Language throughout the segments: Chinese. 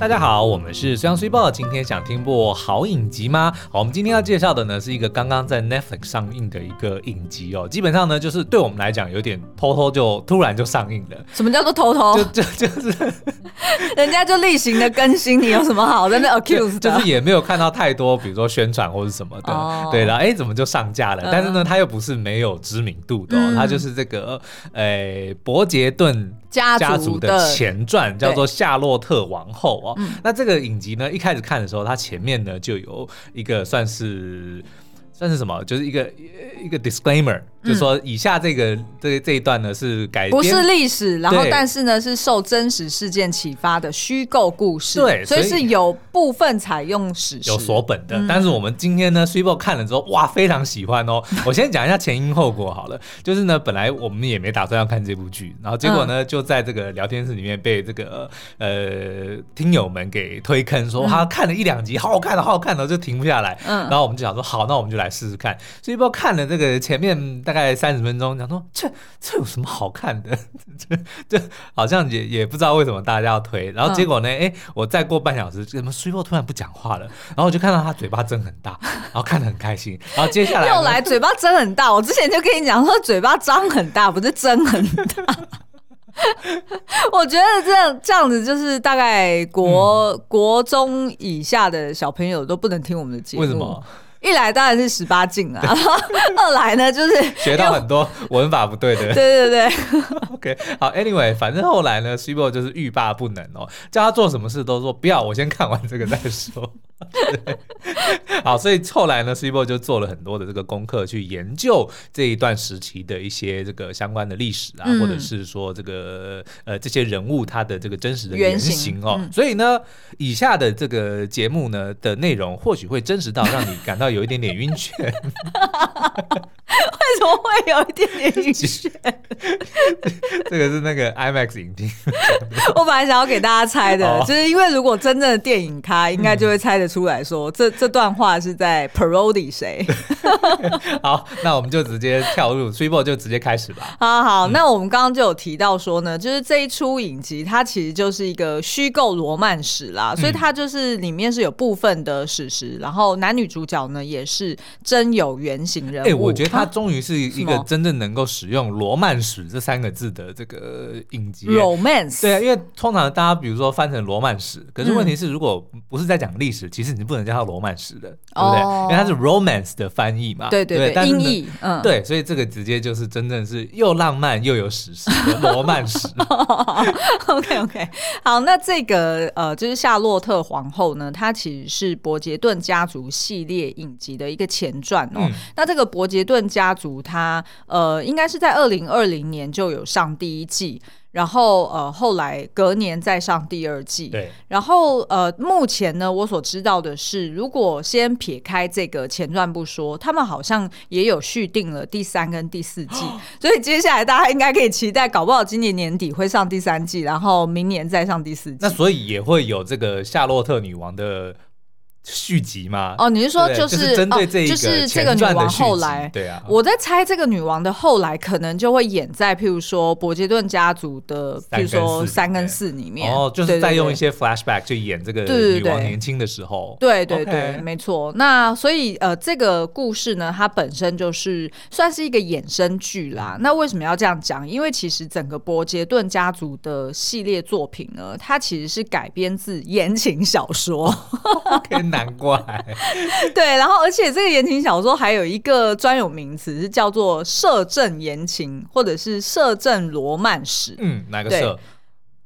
大家好，我们是虽阳虽报。今天想听部好影集吗？好，我们今天要介绍的呢是一个刚刚在 Netflix 上映的一个影集哦。基本上呢，就是对我们来讲有点偷偷就突然就上映了。什么叫做偷偷？就就就是 人家就例行的更新，你有什么好在那 accuse 的？就是也没有看到太多，比如说宣传或者什么的。Oh. 对，然后哎，怎么就上架了？Uh. 但是呢，它又不是没有知名度的，哦，它、嗯、就是这个诶，伯杰顿。家族的前传叫做《夏洛特王后》哦，那这个影集呢，一开始看的时候，它前面呢就有一个算是算是什么，就是一个一个 disclaimer。就说，以下这个这这一段呢是改编，不是历史，然后但是呢是受真实事件启发的虚构故事，对，所以是有部分采用史实，有所本的。但是我们今天呢虽报看了之后，哇，非常喜欢哦。我先讲一下前因后果好了，就是呢本来我们也没打算要看这部剧，然后结果呢就在这个聊天室里面被这个呃听友们给推坑，说他看了一两集，好好看的，好好看的，就停不下来。嗯，然后我们就想说，好，那我们就来试试看。虽报看了这个前面。大概三十分钟，讲说这这有什么好看的？这这好像也也不知道为什么大家要推。然后结果呢？哎、嗯，我再过半小时，怎么虽报突然不讲话了？然后我就看到他嘴巴睁很大，然后看得很开心。然后接下来又来嘴巴睁很大。我之前就跟你讲说，嘴巴张很大，不是睁很大。我觉得这样这样子就是大概国、嗯、国中以下的小朋友都不能听我们的节目。为什么？一来当然是十八禁啊，二来呢就是 学到很多文法不对的。对对对，OK，好，Anyway，反正后来呢，虽报就是欲罢不能哦，叫他做什么事都说不要，我先看完这个再说。好，所以后来呢，虽报就做了很多的这个功课，去研究这一段时期的一些这个相关的历史啊，嗯、或者是说这个呃这些人物他的这个真实的原型哦。嗯、所以呢，以下的这个节目呢的内容或许会真实到让你感到。有一点点晕眩，为什么会有一点点晕眩？这 个是那个 IMAX 影厅。我本来想要给大家猜的，哦、就是因为如果真正的电影咖，应该就会猜得出来说，这这段话是在 parody 谁？好，那我们就直接跳入，t r i p l e 就直接开始吧。好好，嗯、那我们刚刚就有提到说呢，就是这一出影集，它其实就是一个虚构罗曼史啦，所以它就是里面是有部分的史实，然后男女主角呢。也是真有原型人物。哎、欸，我觉得他终于是一个真正能够使用“罗曼史”这三个字的这个影集。Romance，对啊，因为通常大家比如说翻成“罗曼史”，可是问题是，如果不是在讲历史，嗯、其实你不能叫它“罗曼史”的，对不对？哦、因为它是 “romance” 的翻译嘛。对对对，音译。嗯，对，所以这个直接就是真正是又浪漫又有史诗的罗曼史。OK OK，好，那这个呃，就是夏洛特皇后呢，她其实是伯杰顿家族系列影。集的一个前传哦，嗯、那这个伯杰顿家族，它呃，应该是在二零二零年就有上第一季，然后呃，后来隔年再上第二季。对，然后呃，目前呢，我所知道的是，如果先撇开这个前传不说，他们好像也有续订了第三跟第四季，所以接下来大家应该可以期待，搞不好今年年底会上第三季，然后明年再上第四季。那所以也会有这个夏洛特女王的。续集吗？哦，你是说就是针对这一个就是这个女王后来？对啊，我在猜这个女王的后来可能就会演在譬如说伯杰顿家族的，譬如说三跟四里面，哦，就是再用一些 flashback 去演这个女王年轻的时候。对对对，没错。那所以呃，这个故事呢，它本身就是算是一个衍生剧啦。那为什么要这样讲？因为其实整个伯杰顿家族的系列作品呢，它其实是改编自言情小说。难怪，对，然后而且这个言情小说还有一个专有名词是叫做摄政言情，或者是摄政罗曼史。嗯，哪个摄？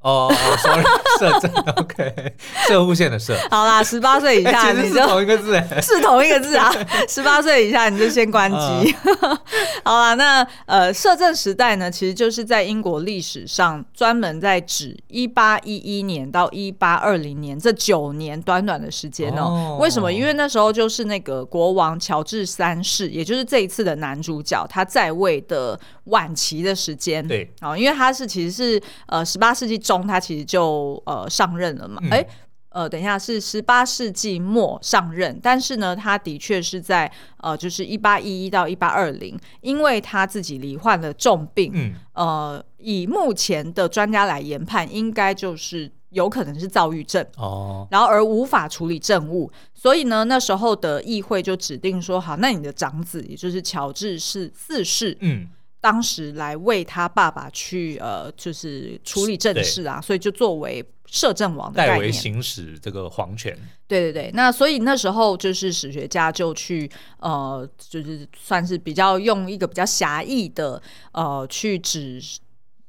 哦，sorry，摄政，OK，摄护线的摄。好啦，十八岁以下你是同一个字，是同一个字啊。十八岁以下你就先关机。呃、好啦，那呃，摄政时代呢，其实就是在英国历史上专门在指一八一一年到一八二零年这九年短短的时间哦。哦为什么？因为那时候就是那个国王乔治三世，也就是这一次的男主角，他在位的晚期的时间。对，哦，因为他是其实是呃十八世纪中。他其实就呃上任了嘛，哎、嗯，呃，等一下是十八世纪末上任，但是呢，他的确是在呃，就是一八一一到一八二零，因为他自己罹患了重病，嗯、呃，以目前的专家来研判，应该就是。有可能是躁郁症哦，然后而无法处理政务，所以呢，那时候的议会就指定说，好，那你的长子，也就是乔治是四世，嗯，当时来为他爸爸去呃，就是处理政事啊，所以就作为摄政王的代为行使这个皇权。对对对，那所以那时候就是史学家就去呃，就是算是比较用一个比较狭义的呃去指。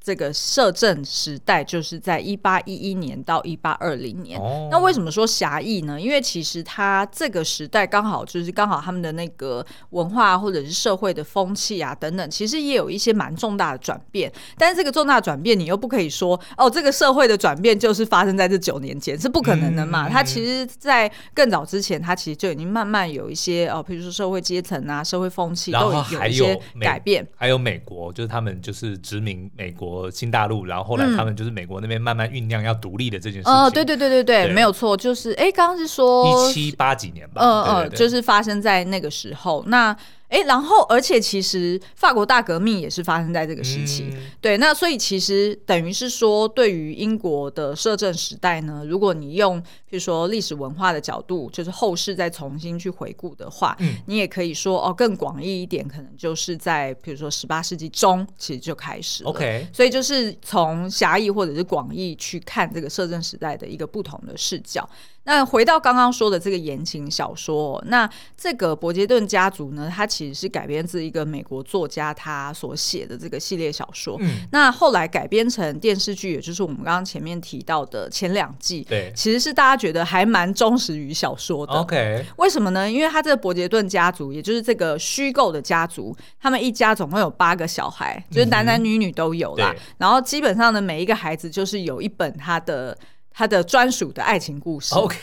这个摄政时代就是在一八一一年到一八二零年。哦。那为什么说狭义呢？因为其实它这个时代刚好就是刚好他们的那个文化或者是社会的风气啊等等，其实也有一些蛮重大的转变。但是这个重大转变，你又不可以说哦，这个社会的转变就是发生在这九年间，是不可能的嘛。嗯。它其实，在更早之前，它其实就已经慢慢有一些哦，比如说社会阶层啊、社会风气都有一些改变。还有美国，就是他们就是殖民美国。新大陆，然后后来他们就是美国那边慢慢酝酿要独立的这件事情。哦，对对对对对，没有错，就是哎，刚刚是说一七八几年吧？嗯嗯，就是发生在那个时候。那哎，然后而且其实法国大革命也是发生在这个时期，嗯、对。那所以其实等于是说，对于英国的摄政时代呢，如果你用比如说历史文化的角度，就是后世再重新去回顾的话，嗯、你也可以说哦，更广义一点，可能就是在比如说十八世纪中其实就开始了。OK，所以就是从狭义或者是广义去看这个摄政时代的一个不同的视角。那回到刚刚说的这个言情小说，那这个伯杰顿家族呢，它其实是改编自一个美国作家他所写的这个系列小说。嗯，那后来改编成电视剧，也就是我们刚刚前面提到的前两季，对，其实是大家觉得还蛮忠实于小说的。OK，为什么呢？因为他这个伯杰顿家族，也就是这个虚构的家族，他们一家总共有八个小孩，就是男男女女都有啦。嗯，然后基本上呢，每一个孩子就是有一本他的。他的专属的爱情故事。OK，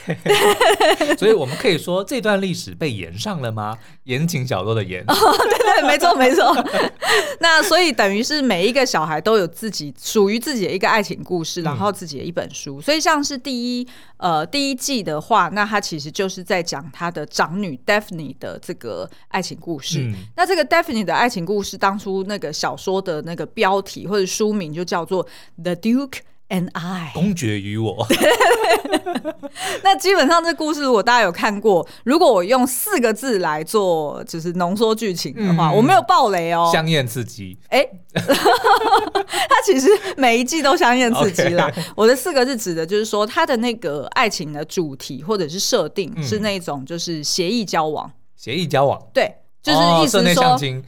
所以我们可以说这段历史被延上了吗？言情小说的言。哦，对对，没错没错。那所以等于是每一个小孩都有自己属于自己的一个爱情故事，然后自己的一本书。嗯、所以像是第一呃第一季的话，那他其实就是在讲他的长女 Daphne 的这个爱情故事。嗯、那这个 Daphne 的爱情故事，当初那个小说的那个标题或者书名就叫做 The Duke And I 公爵与我，那基本上这故事如果大家有看过，如果我用四个字来做就是浓缩剧情的话，嗯、我没有爆雷哦，香艳刺激。哎、欸，它其实每一季都香艳刺激啦。我的四个字指的就是说，它的那个爱情的主题或者是设定是那种就是协议交往，协议交往，对，就是意思是说。哦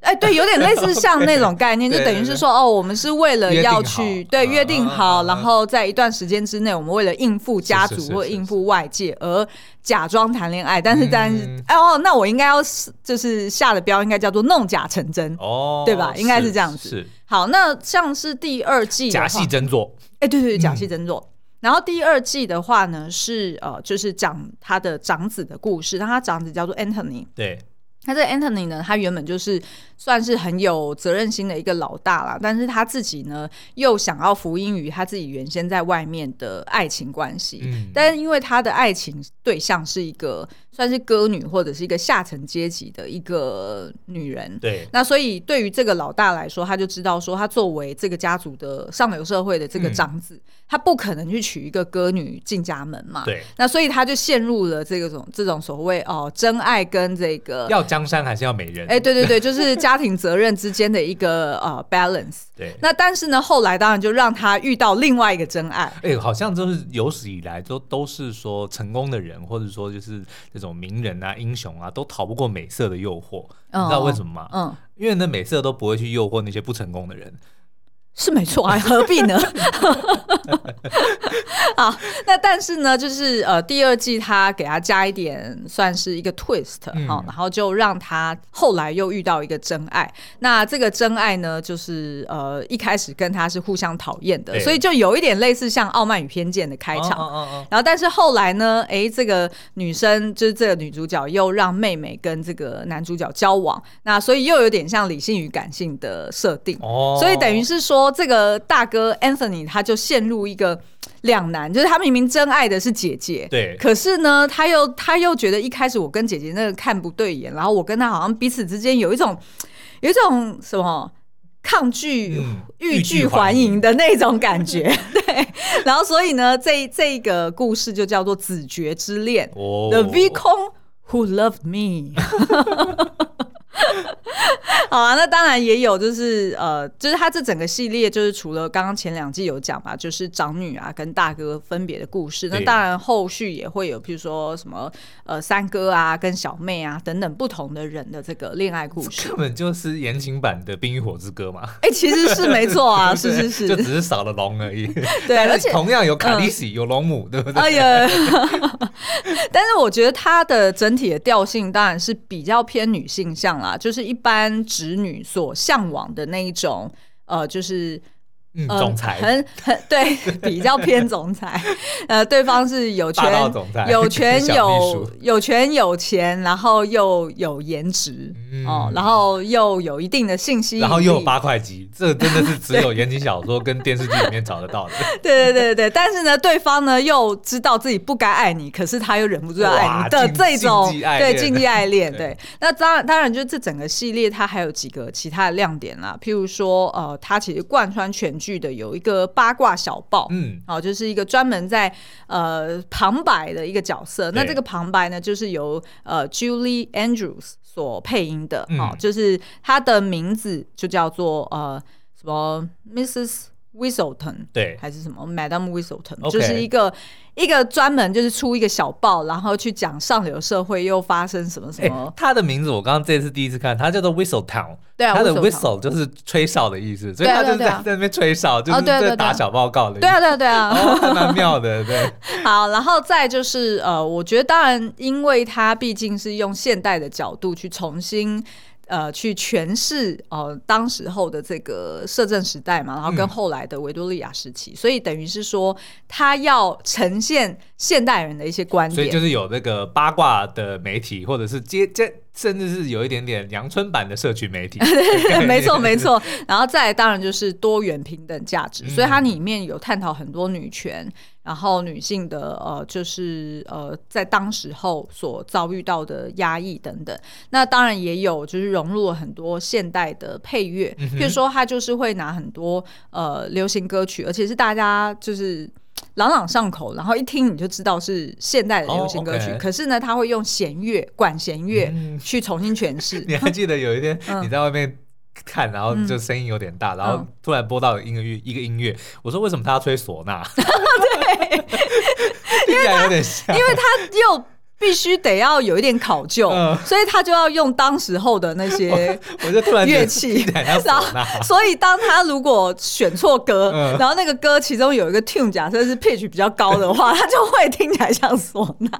哎，对，有点类似像那种概念，就等于是说，哦，我们是为了要去对约定好，然后在一段时间之内，我们为了应付家族或应付外界而假装谈恋爱，但是但是，哦，那我应该要就是下的标应该叫做弄假成真，哦，对吧？应该是这样子。是。好，那像是第二季假戏真做，哎，对对对，假戏真做。然后第二季的话呢，是呃，就是讲他的长子的故事，那他长子叫做 Anthony，对。他这个 Anthony 呢，他原本就是算是很有责任心的一个老大啦，但是他自己呢又想要福音于他自己原先在外面的爱情关系，嗯，但是因为他的爱情对象是一个。算是歌女或者是一个下层阶级的一个女人，对。那所以对于这个老大来说，他就知道说，他作为这个家族的上流社会的这个长子，嗯、他不可能去娶一个歌女进家门嘛。对。那所以他就陷入了这种这种所谓哦真爱跟这个要江山还是要美人？哎，对对对，就是家庭责任之间的一个呃 balance。对。那但是呢，后来当然就让他遇到另外一个真爱。哎，好像就是有史以来都都是说成功的人，或者说就是这种。名人啊，英雄啊，都逃不过美色的诱惑，嗯、你知道为什么吗？嗯，因为那美色都不会去诱惑那些不成功的人。是没错啊，何必呢？好，那但是呢，就是呃，第二季他给他加一点，算是一个 twist 哈、嗯，然后就让他后来又遇到一个真爱。那这个真爱呢，就是呃，一开始跟他是互相讨厌的，所以就有一点类似像《傲慢与偏见》的开场。然后，但是后来呢，哎，这个女生就是这个女主角又让妹妹跟这个男主角交往，那所以又有点像理性与感性的设定。哦，所以等于是说。这个大哥 Anthony 他就陷入一个两难，就是他明明真爱的是姐姐，对，可是呢，他又他又觉得一开始我跟姐姐那个看不对眼，然后我跟他好像彼此之间有一种有一种什么抗拒、欲拒还迎的那种感觉，对，然后所以呢，这这个故事就叫做《子爵之恋》哦，The Vicomte Who Loved Me。好啊，那当然也有，就是呃，就是他这整个系列，就是除了刚刚前两季有讲嘛，就是长女啊跟大哥分别的故事。那当然后续也会有，譬如说什么呃三哥啊跟小妹啊等等不同的人的这个恋爱故事。根本就是言情版的《冰与火之歌》嘛。哎、欸，其实是没错啊，是是是，就只是少了龙而已。对，而且同样有卡莉西，有龙母，对不对？哎呀，但是我觉得它的整体的调性当然是比较偏女性向啊，就是一般。直女所向往的那一种，呃，就是。嗯，总裁、呃、很很对，比较偏总裁。呃，对方是有权、有权 有有权有钱，然后又有颜值、嗯、哦，然后又有一定的信息，然后又有八块肌，这真的是只有言情小说跟电视剧里面找得到的。对对对对，但是呢，对方呢又知道自己不该爱你，可是他又忍不住要爱你的这种对禁忌爱恋。对，那当然当然，就这整个系列它还有几个其他的亮点啦，譬如说呃，它其实贯穿全。剧的有一个八卦小报，嗯，哦，就是一个专门在呃旁白的一个角色。那这个旁白呢，就是由呃 Julie Andrews 所配音的，嗯、哦，就是他的名字就叫做呃什么 Mrs. Whistleton，对，还是什么 Madam Whistleton，就是一个。一个专门就是出一个小报，然后去讲上流社会又发生什么什么。欸、他的名字我刚刚这次第一次看，他叫做 Whistle Town。对啊，他的 Whistle 就是吹哨的意思，所以他就是在在那边吹哨，就是在打小报告的。对啊，对啊，对啊，还蛮妙的。对。好，然后再就是呃，我觉得当然，因为他毕竟是用现代的角度去重新。呃，去诠释呃当时候的这个摄政时代嘛，然后跟后来的维多利亚时期，嗯、所以等于是说他要呈现现代人的一些观点，所以就是有那个八卦的媒体，或者是接接。甚至是有一点点阳春版的社群媒体，没错 没错。然后再来当然就是多元平等价值，嗯、所以它里面有探讨很多女权，然后女性的呃就是呃在当时候所遭遇到的压抑等等。那当然也有就是融入了很多现代的配乐，嗯、譬如说他就是会拿很多呃流行歌曲，而且是大家就是。朗朗上口，然后一听你就知道是现代的流行歌曲。Oh. 可是呢，他会用弦乐、管弦乐去重新诠释。嗯、你还记得有一天 你在外面看，然后就声音有点大，嗯、然后突然播到音乐一个音乐，我说为什么他要吹唢呐？对，听起来有点像，因为他又。必须得要有一点考究，嗯、所以他就要用当时候的那些 我就突然乐器，然后所以当他如果选错歌，嗯、然后那个歌其中有一个 tune，假设是 pitch 比较高的话，他就会听起来像唢呐。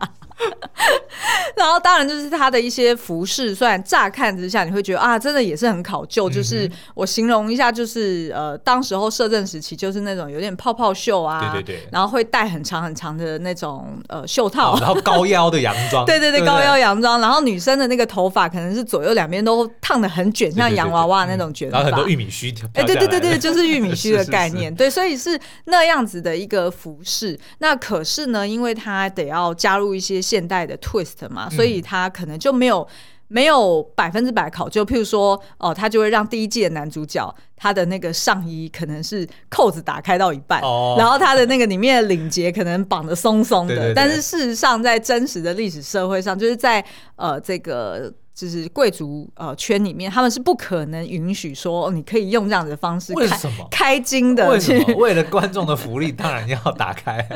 然后当然就是他的一些服饰，虽然乍看之下你会觉得啊，真的也是很考究。嗯、就是我形容一下，就是呃，当时候摄政时期，就是那种有点泡泡袖啊，对对对，然后会戴很长很长的那种呃袖套，然后高腰的洋装，对对对，高腰洋装。然后女生的那个头发可能是左右两边都烫的很卷，像洋娃娃那种卷发，然后很多玉米须。哎，对对对对，就是玉米须的概念。对，所以是那样子的一个服饰。那可是呢，因为它得要加入一些现代的 twist 嘛，所以它可能就没有没有百分之百考究。譬如说，哦，他就会让第一季的男主角他的那个上衣可能是扣子打开到一半，哦、然后他的那个里面的领结可能绑得松松的。对对对，但是事实上，在真实的历史社会上，就是在呃这个。就是贵族呃圈里面，他们是不可能允许说你可以用这样子的方式开为什么开金的？为什么？为了观众的福利，当然要打开。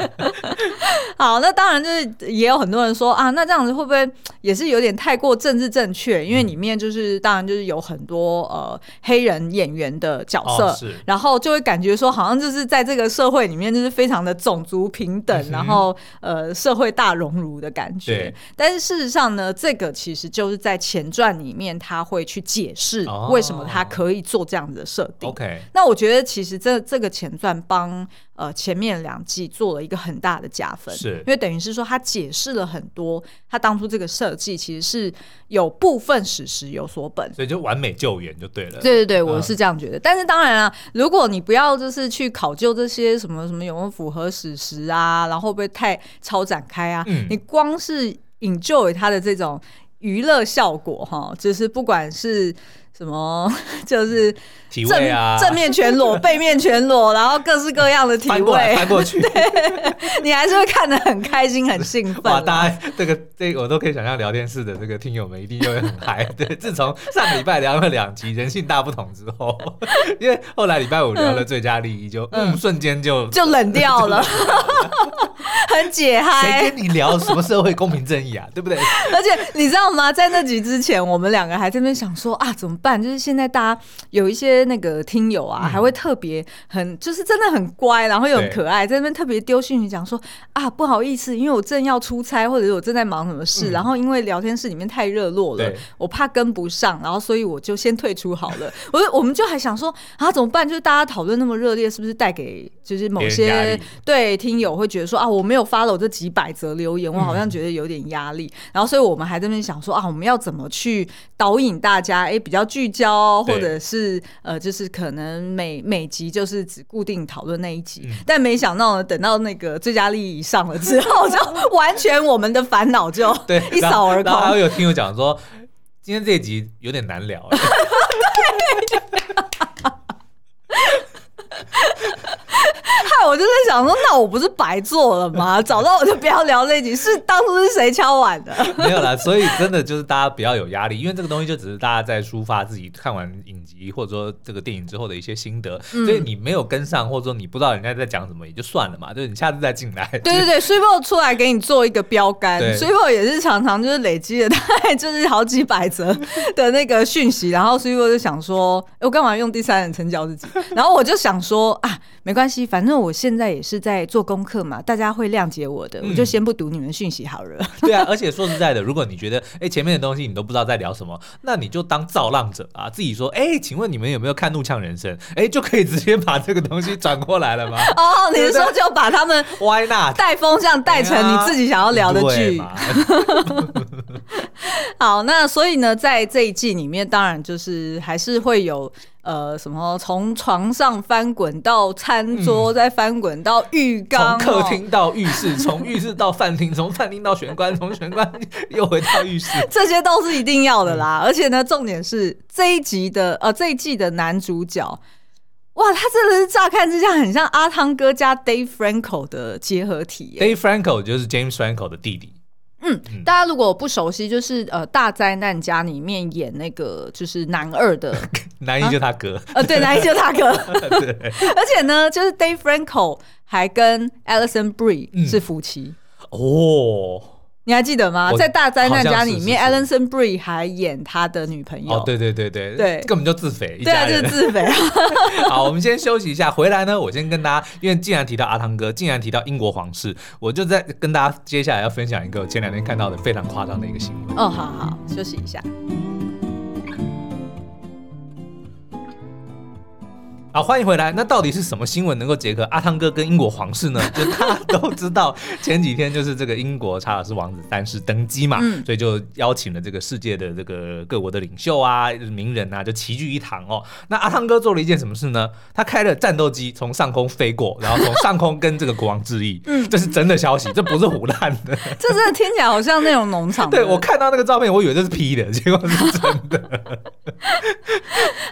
好，那当然就是也有很多人说啊，那这样子会不会也是有点太过政治正确？因为里面就是当然就是有很多呃黑人演员的角色，哦、然后就会感觉说好像就是在这个社会里面就是非常的种族平等，嗯、然后呃社会大熔炉的感觉。对但是事实上呢，这个其实就是在。前传里面他会去解释为什么他可以做这样子的设定。Oh, OK，那我觉得其实这这个前传帮呃前面两季做了一个很大的加分，是因为等于是说他解释了很多，他当初这个设计其实是有部分史实有所本，所以就完美救援就对了。对对对，我是这样觉得。嗯、但是当然啊，如果你不要就是去考究这些什么什么有没有符合史实啊，然后会不会太超展开啊？嗯、你光是 enjoy 他的这种。娱乐效果哈，就是不管是什么 就是体位啊，正面全裸、背面全裸，然后各式各样的体位，翻过来翻过去，你还是会看得很开心、很兴奋。哇，大家这个这个我都可以想象，聊天室的这个听友们一定就会很嗨。对，自从上个礼拜聊了两集人性大不同之后，因为后来礼拜五聊了最佳利益，就瞬间就就冷掉了，很解嗨。谁跟你聊什么社会公平正义啊？对不对？而且你知道吗？在那集之前，我们两个还在那边想说啊，怎么办？就是现在大家有一些那个听友啊，还会特别很，就是真的很乖，然后又很可爱，在那边特别丢讯息讲说啊，不好意思，因为我正要出差，或者是我正在忙什么事，然后因为聊天室里面太热络了，我怕跟不上，然后所以我就先退出好了。我我们就还想说啊，怎么办？就是大家讨论那么热烈，是不是带给就是某些对听友会觉得说啊，我没有 follow 这几百则留言，我好像觉得有点压力。然后所以我们还在那边想说啊，我们要怎么去导引大家？哎，比较聚焦，或者是呃，就是可能每每集就是只固定讨论那一集，嗯、但没想到呢，等到那个最佳利益上了之后，就完全我们的烦恼就 对一扫而空。然后还有听友讲说，今天这一集有点难聊。我就在想说，那我不是白做了吗？早知道我就不要聊这一集。是当初是谁敲碗的？没有啦，所以真的就是大家不要有压力，因为这个东西就只是大家在抒发自己看完影集或者说这个电影之后的一些心得。嗯、所以你没有跟上，或者说你不知道人家在讲什么，也就算了嘛。就是你下次再进来。对对对，Super 出来给你做一个标杆。Super 也是常常就是累积了大概就是好几百则的那个讯息，然后 Super 就想说，我干嘛用第三人称教自己？然后我就想说啊，没关系，反正我现在也是在做功课嘛，大家会谅解我的，嗯、我就先不读你们讯息好了。对啊，而且说实在的，如果你觉得哎前面的东西你都不知道在聊什么，那你就当造浪者啊，自己说哎，请问你们有没有看《怒呛人生》？哎，就可以直接把这个东西转过来了吗？哦，你是说就把他们 Why not 带风向带成你自己想要聊的剧？好，那所以呢，在这一季里面，当然就是还是会有。呃，什么从床上翻滚到餐桌，嗯、再翻滚到浴缸，从客厅到浴室，从浴室到饭厅，从饭厅到玄关，从玄关 又回到浴室，这些都是一定要的啦。嗯、而且呢，重点是这一集的呃这一季的男主角，哇，他真的是乍看之下很像阿汤哥加 Dave Franco 的结合体。Dave Franco 就是 James Franco 的弟弟。嗯，大家如果不熟悉，就是呃，大灾难家里面演那个就是男二的，男一就他哥，呃，对，男一就他哥，对，而且呢，就是 Dave Franco 还跟 Alison Brie 是夫妻。哦。你还记得吗？在大灾难家里面，Alison Brie 还演他的女朋友。哦，对对对对对，根本就自肥。对啊，就是自肥。好，我们先休息一下，回来呢，我先跟大家，因为既然提到阿汤哥，既然提到英国皇室，我就在跟大家接下来要分享一个前两天看到的非常夸张的一个新闻。哦，好好，休息一下。好，欢迎回来。那到底是什么新闻能够结合阿汤哥跟英国皇室呢？就大家都知道，前几天就是这个英国查尔斯王子三世登基嘛，嗯、所以就邀请了这个世界的这个各国的领袖啊、名人啊，就齐聚一堂哦。那阿汤哥做了一件什么事呢？他开了战斗机从上空飞过，然后从上空跟这个国王致意。嗯，这是真的消息，这不是胡乱的。这真的听起来好像那种农场。对，我看到那个照片，我以为这是 P 的，结果是真的。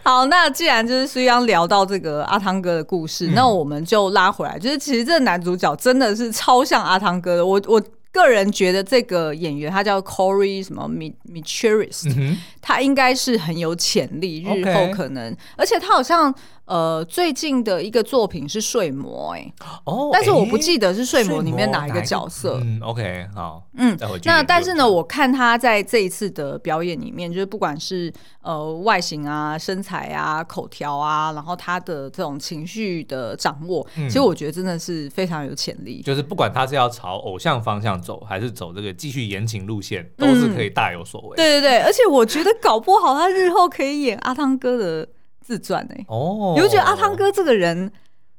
好，那既然就是虽然聊到。这个阿汤哥的故事，嗯、那我们就拉回来，就是其实这个男主角真的是超像阿汤哥的。我我个人觉得这个演员他叫 Corey 什么 Machuris，、嗯、哼他应该是很有潜力，日后可能而且他好像。呃，最近的一个作品是《睡魔》哎，哦，但是我不记得是《睡魔》里面哪一个角色。嗯，OK，好，嗯，那但是呢，我看他在这一次的表演里面，就是不管是呃外形啊、身材啊、口条啊，然后他的这种情绪的掌握，嗯、其实我觉得真的是非常有潜力。就是不管他是要朝偶像方向走，还是走这个继续言情路线，都是可以大有所为。嗯、对对对，而且我觉得搞不好他日后可以演阿汤哥的。自传哎，哦，你会觉得阿汤哥这个人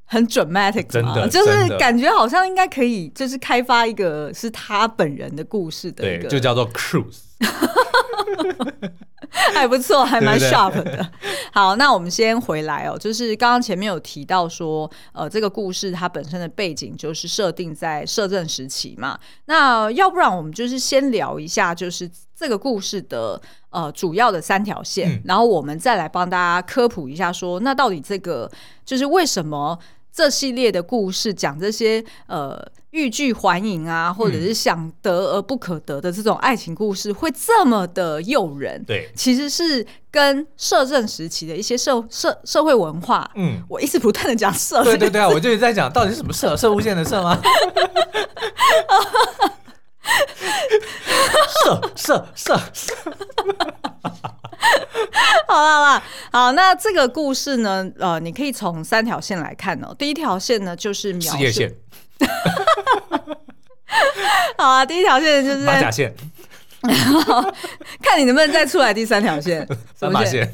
很 dramatic 真的，就是感觉好像应该可以，就是开发一个是他本人的故事的一个，对，就叫做 Cruise，还不错，还蛮 sharp 的。对。对对，好，那我们先回来哦，就是刚刚前面有提到说，呃，这个故事它本身的背景就是设定在摄政时期嘛，那要不然我们就是先聊一下，就是。这个故事的呃主要的三条线，嗯、然后我们再来帮大家科普一下说，说那到底这个就是为什么这系列的故事讲这些呃。欲拒还迎啊，或者是想得而不可得的这种爱情故事，会这么的诱人。对，其实是跟摄政时期的一些社社社会文化。嗯，我一直不断的讲社。对对对啊，我就一直在讲到底是什么社？社无线的社吗？社社社社。好了好了，好，那这个故事呢，呃，你可以从三条线来看哦。第一条线呢，就是。事业线。好啊，第一条线就是马甲线，看你能不能再出来第三条线，三马线。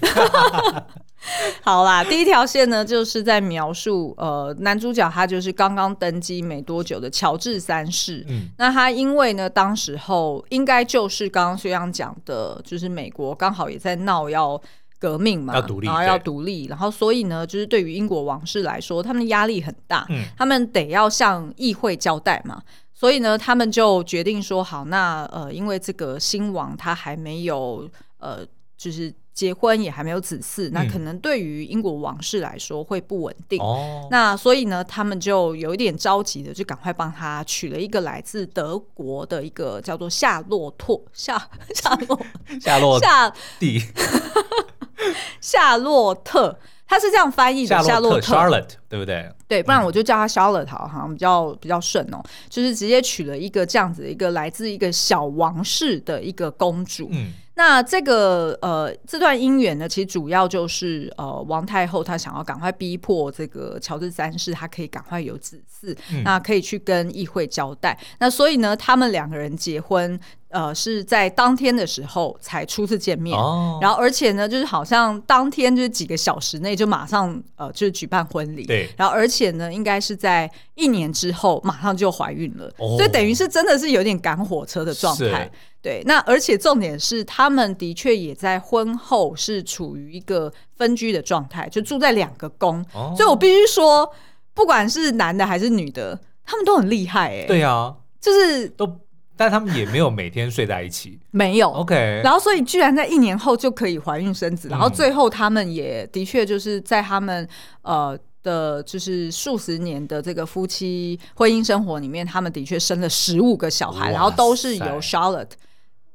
好啦，第一条线呢，就是在描述呃，男主角他就是刚刚登基没多久的乔治三世。嗯，那他因为呢，当时候应该就是刚刚虽然讲的，就是美国刚好也在闹要。革命嘛，要独立，然后要独立，然后所以呢，就是对于英国王室来说，他们压力很大，嗯，他们得要向议会交代嘛，所以呢，他们就决定说，好，那呃，因为这个新王他还没有呃，就是结婚也还没有子嗣，那可能对于英国王室来说会不稳定，哦，那所以呢，他们就有一点着急的，就赶快帮他娶了一个来自德国的一个叫做夏洛托夏 夏洛夏洛夏蒂。夏洛特，他是这样翻译的。夏洛特，Charlotte，对不对？对，不然我就叫他 Charlotte 好像比较比较顺哦。就是直接娶了一个这样子的一个来自一个小王室的一个公主。嗯，那这个呃这段姻缘呢，其实主要就是呃王太后她想要赶快逼迫这个乔治三世，他可以赶快有子嗣，嗯、那可以去跟议会交代。那所以呢，他们两个人结婚。呃，是在当天的时候才初次见面，哦、然后而且呢，就是好像当天就是几个小时内就马上呃，就是举办婚礼，对，然后而且呢，应该是在一年之后马上就怀孕了，哦、所以等于是真的是有点赶火车的状态，是对。那而且重点是，他们的确也在婚后是处于一个分居的状态，就住在两个宫，哦、所以我必须说，不管是男的还是女的，他们都很厉害哎、欸，对啊，就是都。但他们也没有每天睡在一起，没有。OK，然后所以居然在一年后就可以怀孕生子，嗯、然后最后他们也的确就是在他们呃的，就是数十年的这个夫妻婚姻生活里面，他们的确生了十五个小孩，然后都是由 Charlotte。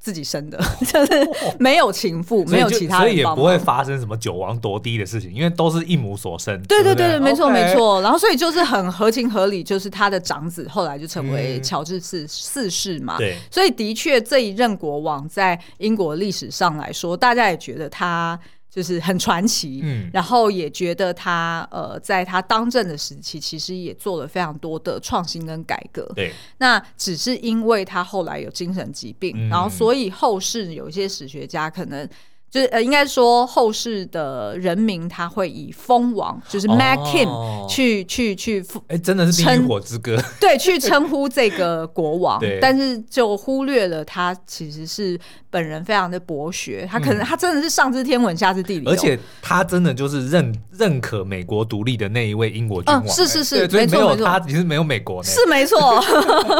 自己生的，就是没有情妇，没有其他人，所以也不会发生什么九王夺嫡的事情，因为都是一母所生。对对对，对，没错没错。然后所以就是很合情合理，就是他的长子后来就成为乔治四四世嘛。对，所以的确这一任国王在英国历史上来说，大家也觉得他。就是很传奇，嗯，然后也觉得他呃，在他当政的时期，其实也做了非常多的创新跟改革。对，那只是因为他后来有精神疾病，嗯、然后所以后世有一些史学家可能。就是呃，应该说后世的人民他会以封王，就是 Mac King、哦、去去去，哎，真的是冰与火之歌，对，去称呼这个国王，对但是就忽略了他其实是本人非常的博学，他可能、嗯、他真的是上知天文下知地理，而且他真的就是认认可美国独立的那一位英国君王，嗯、是是是，没错没错，他其实没有美国，是没错。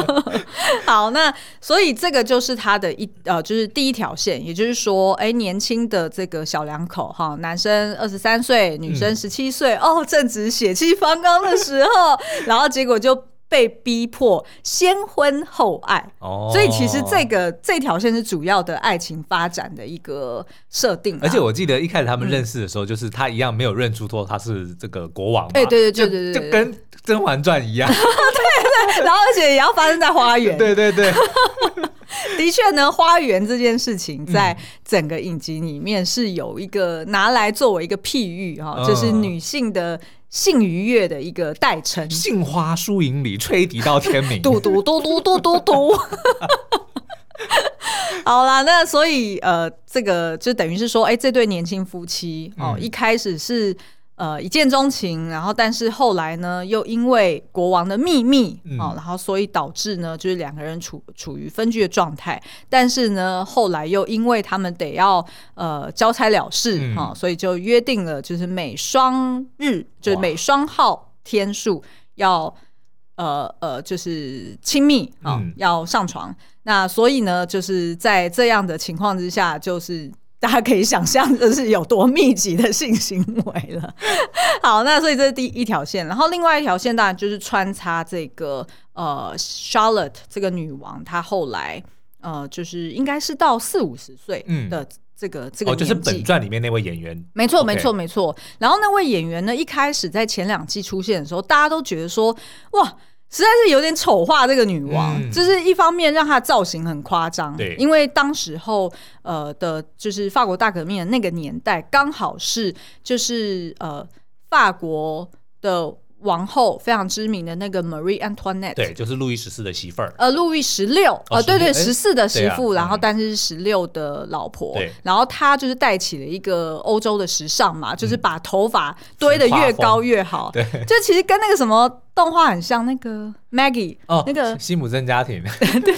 好，那所以这个就是他的一呃，就是第一条线，也就是说，哎，年轻。的这个小两口哈，男生二十三岁，女生十七岁，嗯、哦，正值血气方刚的时候，然后结果就被逼迫先婚后爱，哦，所以其实这个这条线是主要的爱情发展的一个设定。而且我记得一开始他们认识的时候，就是他一样没有认出说他是这个国王，哎，对对对对对，就跟《甄嬛传》一样，对对，然后而且也要发生在花园，对 对对。的确呢，花园这件事情在整个影集里面是有一个拿来作为一个譬喻哈，嗯、就是女性的性愉悦的一个代称。杏花疏影里，吹笛到天明。嘟嘟嘟嘟嘟嘟嘟。好啦，那所以呃，这个就等于是说，哎、欸，这对年轻夫妻哦，嗯、一开始是。呃，一见钟情，然后但是后来呢，又因为国王的秘密啊、嗯哦，然后所以导致呢，就是两个人处处于分居的状态。但是呢，后来又因为他们得要呃交差了事啊、嗯哦，所以就约定了，就是每双日，就是每双号天数要呃呃，就是亲密啊，嗯、要上床。那所以呢，就是在这样的情况之下，就是大家可以想象这是有多密集的性行为了。好，那所以这是第一条线，然后另外一条线当然就是穿插这个呃，Charlotte 这个女王，她后来呃，就是应该是到四五十岁的这个、嗯、这个哦，就是本传里面那位演员，没错没错没错。然后那位演员呢，一开始在前两季出现的时候，大家都觉得说哇。实在是有点丑化这个女王，嗯、就是一方面让她造型很夸张，对，因为当时候呃的，就是法国大革命的那个年代，刚好是就是呃法国的。王后非常知名的那个 Marie Antoinette，对，就是路易十四的媳妇儿。呃，路易十六，呃，对对，十四的媳妇，然后但是是十六的老婆。然后她就是带起了一个欧洲的时尚嘛，就是把头发堆得越高越好。对，就其实跟那个什么动画很像，那个 Maggie，哦，那个辛普森家庭。对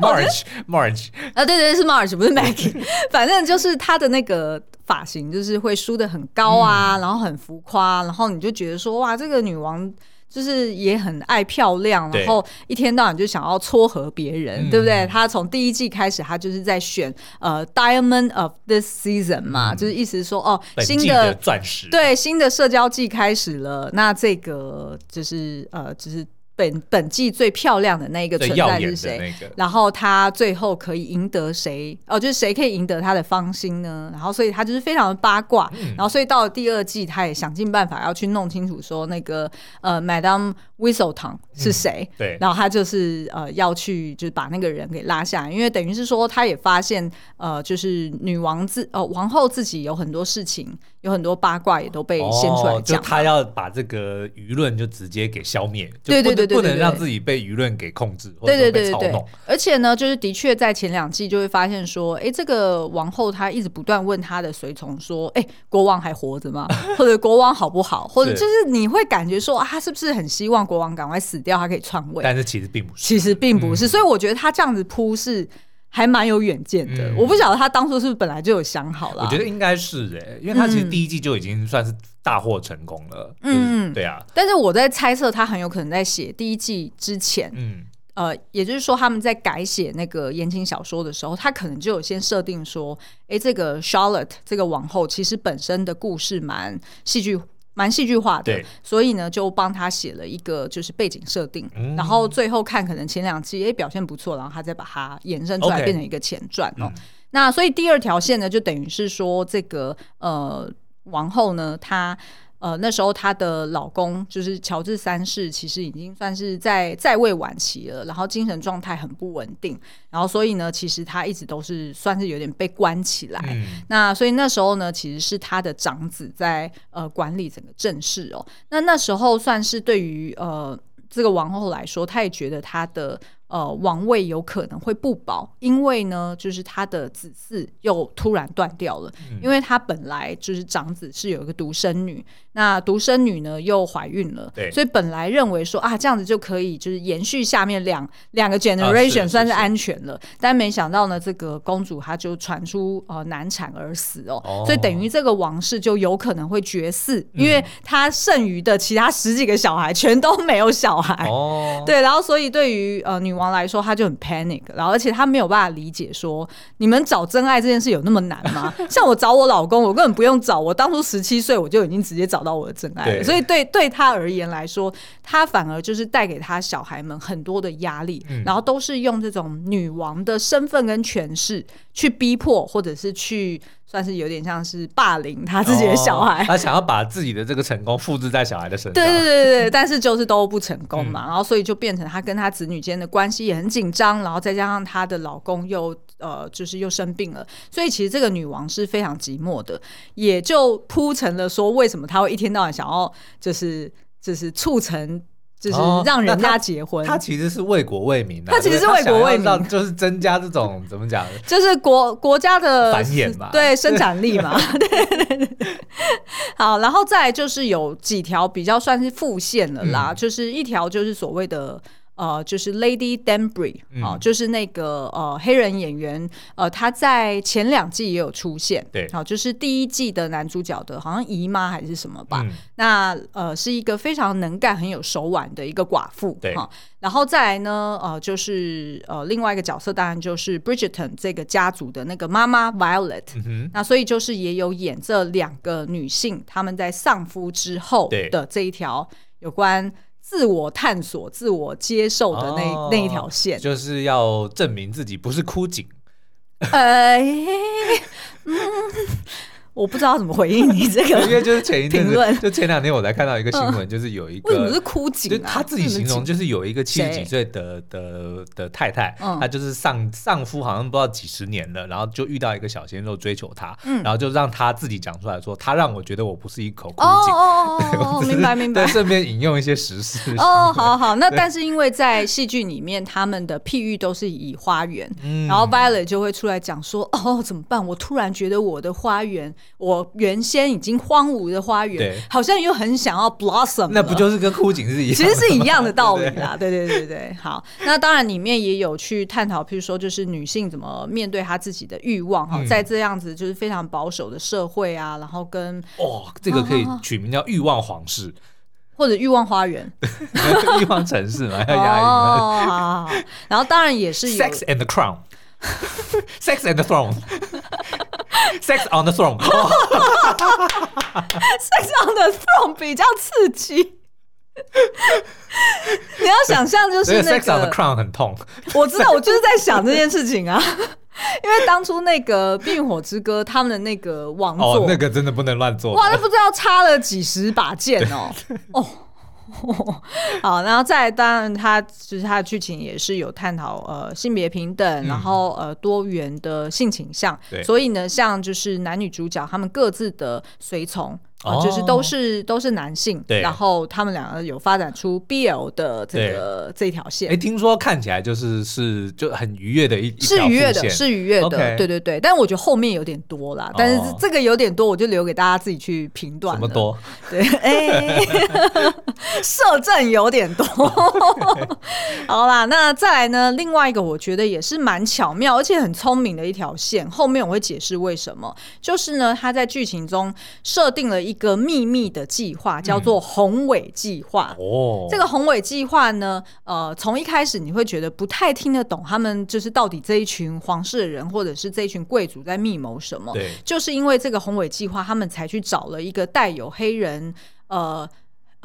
March，March 啊，对 对，是 March，不是 Maggie。反正就是她的那个。发型就是会梳的很高啊，嗯、然后很浮夸，然后你就觉得说哇，这个女王就是也很爱漂亮，然后一天到晚就想要撮合别人，对不对？他从第一季开始，他就是在选呃 Diamond of this season 嘛，嗯、就是意思是说哦，新的钻石，对，新的社交季开始了，那这个就是呃，就是。本本季最漂亮的那一个存在是谁？那个、然后他最后可以赢得谁？哦，就是谁可以赢得他的芳心呢？然后所以他就是非常的八卦。嗯、然后所以到了第二季，他也想尽办法要去弄清楚说那个呃，Madame Whistledown 是谁？嗯、对。然后他就是呃要去就是把那个人给拉下来，因为等于是说他也发现呃，就是女王自呃王后自己有很多事情，有很多八卦也都被掀出来讲、哦。就他要把这个舆论就直接给消灭。对对对。不能让自己被舆论给控制，或者被操弄。而且呢，就是的确在前两季就会发现说，哎，这个王后她一直不断问她的随从说，哎，国王还活着吗？或者国王好不好？或者就是你会感觉说，啊，他是不是很希望国王赶快死掉，他可以篡位？但是其实并不是，其实并不是。所以我觉得他这样子铺是还蛮有远见的。我不晓得他当初是不是本来就有想好了。我觉得应该是哎，因为他其实第一季就已经算是。大获成功了，嗯，对啊。但是我在猜测，他很有可能在写第一季之前，嗯，呃，也就是说，他们在改写那个言情小说的时候，他可能就有先设定说，哎，这个 Charlotte 这个王后其实本身的故事蛮戏剧、蛮戏剧化的，所以呢，就帮他写了一个就是背景设定，嗯、然后最后看可能前两季也表现不错，然后他再把它延伸出来变成一个前传哦。嗯、那所以第二条线呢，就等于是说这个呃。王后呢，她呃那时候她的老公就是乔治三世，其实已经算是在在位晚期了，然后精神状态很不稳定，然后所以呢，其实他一直都是算是有点被关起来。嗯、那所以那时候呢，其实是他的长子在呃管理整个政事哦。那那时候算是对于呃这个王后来说，她也觉得她的。呃，王位有可能会不保，因为呢，就是他的子嗣又突然断掉了，嗯、因为他本来就是长子是有一个独生女，那独生女呢又怀孕了，对。所以本来认为说啊，这样子就可以就是延续下面两两个 generation 算是安全了，啊、但没想到呢，这个公主她就传出呃难产而死哦，哦。所以等于这个王室就有可能会绝嗣，嗯、因为她剩余的其他十几个小孩全都没有小孩哦，对，然后所以对于呃女王。来说，她就很 panic，然后而且她没有办法理解说，你们找真爱这件事有那么难吗？像我找我老公，我根本不用找，我当初十七岁我就已经直接找到我的真爱所以对对他而言来说，他反而就是带给他小孩们很多的压力，嗯、然后都是用这种女王的身份跟权势去逼迫，或者是去。算是有点像是霸凌他自己的小孩，哦，他想要把自己的这个成功复制在小孩的身上。对对对对，但是就是都不成功嘛，嗯、然后所以就变成他跟他子女间的关系也很紧张，然后再加上他的老公又呃就是又生病了，所以其实这个女王是非常寂寞的，也就铺成了说为什么他会一天到晚想要就是就是促成。就是让人家结婚，哦、他，他其实是为国为民的、啊。他其实是为国为民，就是增加这种怎么讲？就是国国家的繁衍嘛，对生产力嘛。对对对。好，然后再就是有几条比较算是副线了啦，嗯、就是一条就是所谓的呃，就是 Lady Danbury 啊、呃，就是那个呃黑人演员，呃，他在前两季也有出现，对，好、呃，就是第一季的男主角的好像姨妈还是什么吧，嗯、那呃是一个非常能干、很有手腕的一个寡妇，对，哈、呃，然后再来呢，呃，就是呃另外一个角色，当然就是 Bridgerton 这个家族的那个妈妈 Violet，、嗯、那所以就是也有演这两个女性，她们在丧夫之后的这一条有关。自我探索、自我接受的那、哦、那一条线，就是要证明自己不是枯井。哎，嗯。我不知道怎么回应你这个，因为就是前一阵子，就前两天我才看到一个新闻，就是有一个为什么是枯井？就他自己形容，就是有一个七十几岁的的的太太，她就是丧丧夫，好像不知道几十年了，然后就遇到一个小鲜肉追求她，然后就让她自己讲出来说，她让我觉得我不是一口枯井。哦哦哦，明白明白。对，顺便引用一些时事。哦，好好。那但是因为在戏剧里面，他们的譬喻都是以花园，然后 Violet 就会出来讲说，哦，怎么办？我突然觉得我的花园，我原先已经荒芜的花园，好像又很想要 blossom，那不就是跟枯井是一样？其实是一样的道理啦。对对对对，好，那当然里面也有去探讨，譬如说就是女性怎么面对她自己的欲望哈，嗯、在这样子就是非常保守的社会啊，然后跟哦，这个可以取名叫欲望皇室，或者欲望花园，欲望城市嘛，要押韵。哦，然后当然也是 Sex and the Crown，Sex and the Throne。Sex on the throne，Sex on the throne 比较刺激。你要想象就是那个 Sex on the crown 很痛。我知道，我就是在想这件事情啊。因为当初那个《冰与火之歌》他们的那个王座，哦，那个真的不能乱做。哇，那不知道插了几十把剑哦。哦。好，然后再来当然，它就是它的剧情也是有探讨呃性别平等，嗯、然后呃多元的性倾向，所以呢，像就是男女主角他们各自的随从。啊，就是都是都是男性，对，然后他们两个有发展出 BL 的这个这条线。哎，听说看起来就是是就很愉悦的一，是愉悦的，是愉悦的，对对对。但是我觉得后面有点多啦，但是这个有点多，我就留给大家自己去评断。什么多？对，哎，摄政有点多。好啦，那再来呢？另外一个我觉得也是蛮巧妙而且很聪明的一条线，后面我会解释为什么。就是呢，他在剧情中设定了一。一个秘密的计划叫做宏伟计划。哦，这个宏伟计划呢，呃，从一开始你会觉得不太听得懂，他们就是到底这一群皇室的人，或者是这一群贵族在密谋什么？对，就是因为这个宏伟计划，他们才去找了一个带有黑人，呃。